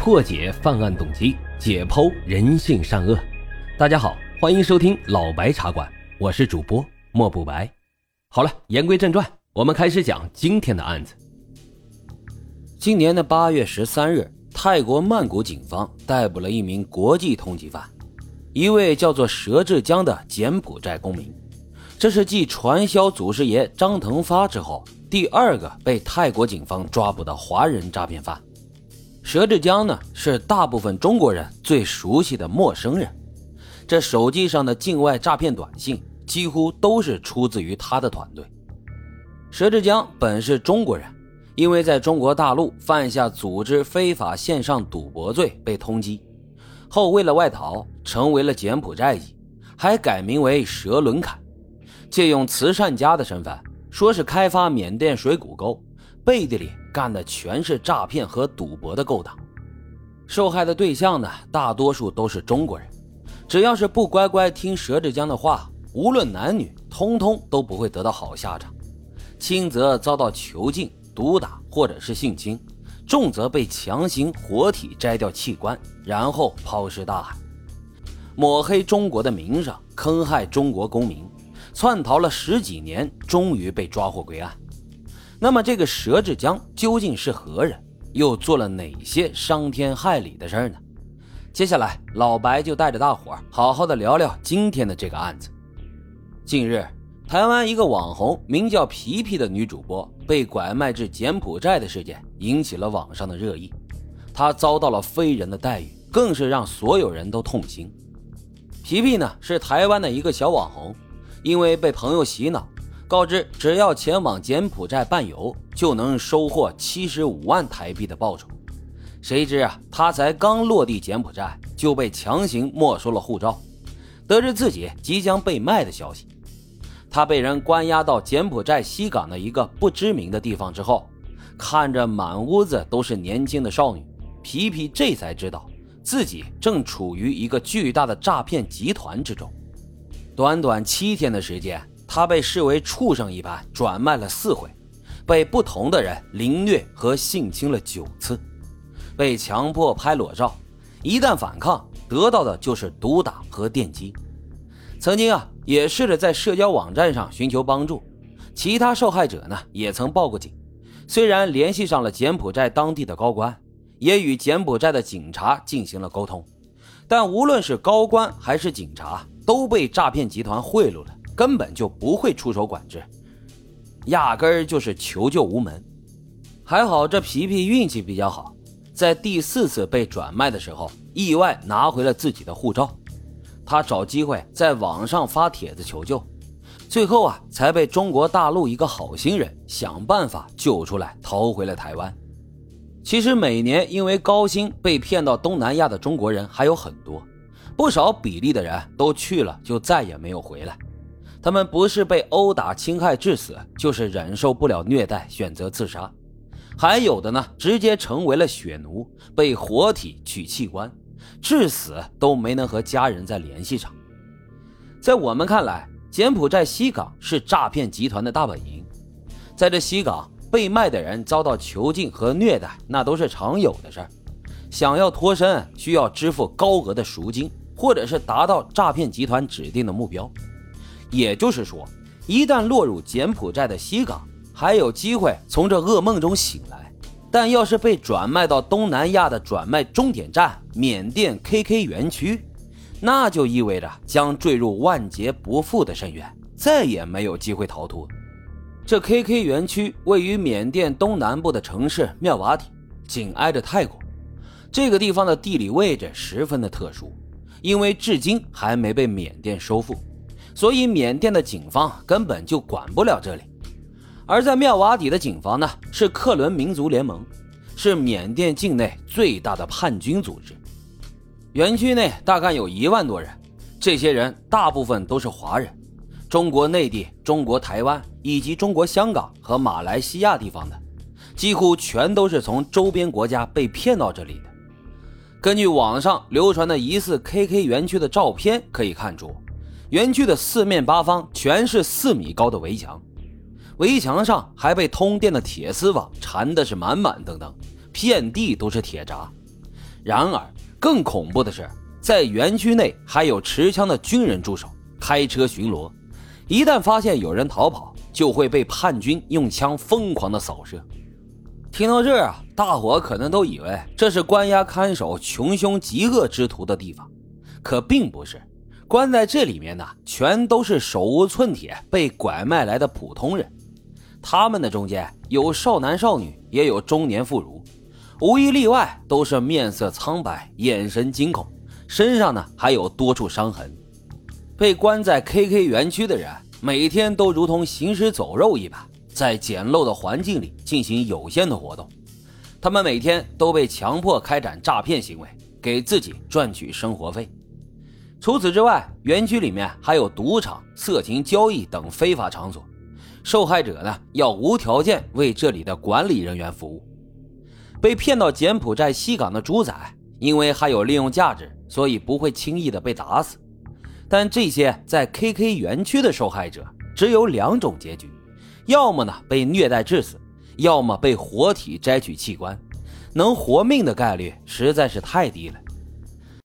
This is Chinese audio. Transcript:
破解犯案动机，解剖人性善恶。大家好，欢迎收听老白茶馆，我是主播莫不白。好了，言归正传，我们开始讲今天的案子。今年的八月十三日，泰国曼谷警方逮捕了一名国际通缉犯，一位叫做佘志江的柬埔寨公民。这是继传销祖师爷张腾发之后，第二个被泰国警方抓捕的华人诈骗犯。佘志江呢，是大部分中国人最熟悉的陌生人。这手机上的境外诈骗短信几乎都是出自于他的团队。佘志江本是中国人，因为在中国大陆犯下组织非法线上赌博罪被通缉，后为了外逃，成为了柬埔寨籍，还改名为佘伦凯，借用慈善家的身份，说是开发缅甸水谷沟。背地里干的全是诈骗和赌博的勾当，受害的对象呢，大多数都是中国人，只要是不乖乖听佘志江的话，无论男女，通通都不会得到好下场，轻则遭到囚禁、毒打或者是性侵，重则被强行活体摘掉器官，然后抛尸大海，抹黑中国的名声，坑害中国公民，窜逃了十几年，终于被抓获归案。那么这个佘志江究竟是何人？又做了哪些伤天害理的事儿呢？接下来老白就带着大伙儿好好的聊聊今天的这个案子。近日，台湾一个网红名叫皮皮的女主播被拐卖至柬埔寨的事件引起了网上的热议，她遭到了非人的待遇，更是让所有人都痛心。皮皮呢是台湾的一个小网红，因为被朋友洗脑。告知只要前往柬埔寨办游，就能收获七十五万台币的报酬。谁知啊，他才刚落地柬埔寨，就被强行没收了护照。得知自己即将被卖的消息，他被人关押到柬埔寨西港的一个不知名的地方之后，看着满屋子都是年轻的少女，皮皮这才知道自己正处于一个巨大的诈骗集团之中。短短七天的时间。他被视为畜生一般转卖了四回，被不同的人凌虐和性侵了九次，被强迫拍裸照，一旦反抗，得到的就是毒打和电击。曾经啊，也试着在社交网站上寻求帮助，其他受害者呢也曾报过警，虽然联系上了柬埔寨当地的高官，也与柬埔寨的警察进行了沟通，但无论是高官还是警察，都被诈骗集团贿赂了。根本就不会出手管制，压根儿就是求救无门。还好这皮皮运气比较好，在第四次被转卖的时候，意外拿回了自己的护照。他找机会在网上发帖子求救，最后啊，才被中国大陆一个好心人想办法救出来，逃回了台湾。其实每年因为高薪被骗到东南亚的中国人还有很多，不少比例的人都去了就再也没有回来。他们不是被殴打、侵害致死，就是忍受不了虐待，选择自杀；还有的呢，直接成为了血奴，被活体取器官，至死都没能和家人再联系上。在我们看来，柬埔寨西港是诈骗集团的大本营，在这西港被卖的人遭到囚禁和虐待，那都是常有的事儿。想要脱身，需要支付高额的赎金，或者是达到诈骗集团指定的目标。也就是说，一旦落入柬埔寨的西港，还有机会从这噩梦中醒来；但要是被转卖到东南亚的转卖终点站缅甸 KK 园区，那就意味着将坠入万劫不复的深渊，再也没有机会逃脱。这 KK 园区位于缅甸东南部的城市妙瓦底，紧挨着泰国。这个地方的地理位置十分的特殊，因为至今还没被缅甸收复。所以，缅甸的警方根本就管不了这里。而在妙瓦底的警方呢，是克伦民族联盟，是缅甸境内最大的叛军组织。园区内大概有一万多人，这些人大部分都是华人，中国内地、中国台湾以及中国香港和马来西亚地方的，几乎全都是从周边国家被骗到这里的。根据网上流传的疑似 KK 园区的照片可以看出。园区的四面八方全是四米高的围墙，围墙上还被通电的铁丝网缠的是满满当当，遍地都是铁闸。然而，更恐怖的是，在园区内还有持枪的军人驻守，开车巡逻，一旦发现有人逃跑，就会被叛军用枪疯狂的扫射。听到这儿啊，大伙可能都以为这是关押看守穷凶极恶之徒的地方，可并不是。关在这里面的全都是手无寸铁、被拐卖来的普通人。他们的中间有少男少女，也有中年妇孺，无一例外都是面色苍白、眼神惊恐，身上呢还有多处伤痕。被关在 KK 园区的人，每天都如同行尸走肉一般，在简陋的环境里进行有限的活动。他们每天都被强迫开展诈骗行为，给自己赚取生活费。除此之外，园区里面还有赌场、色情交易等非法场所。受害者呢，要无条件为这里的管理人员服务。被骗到柬埔寨西港的猪仔，因为还有利用价值，所以不会轻易的被打死。但这些在 KK 园区的受害者，只有两种结局：要么呢被虐待致死，要么被活体摘取器官。能活命的概率实在是太低了。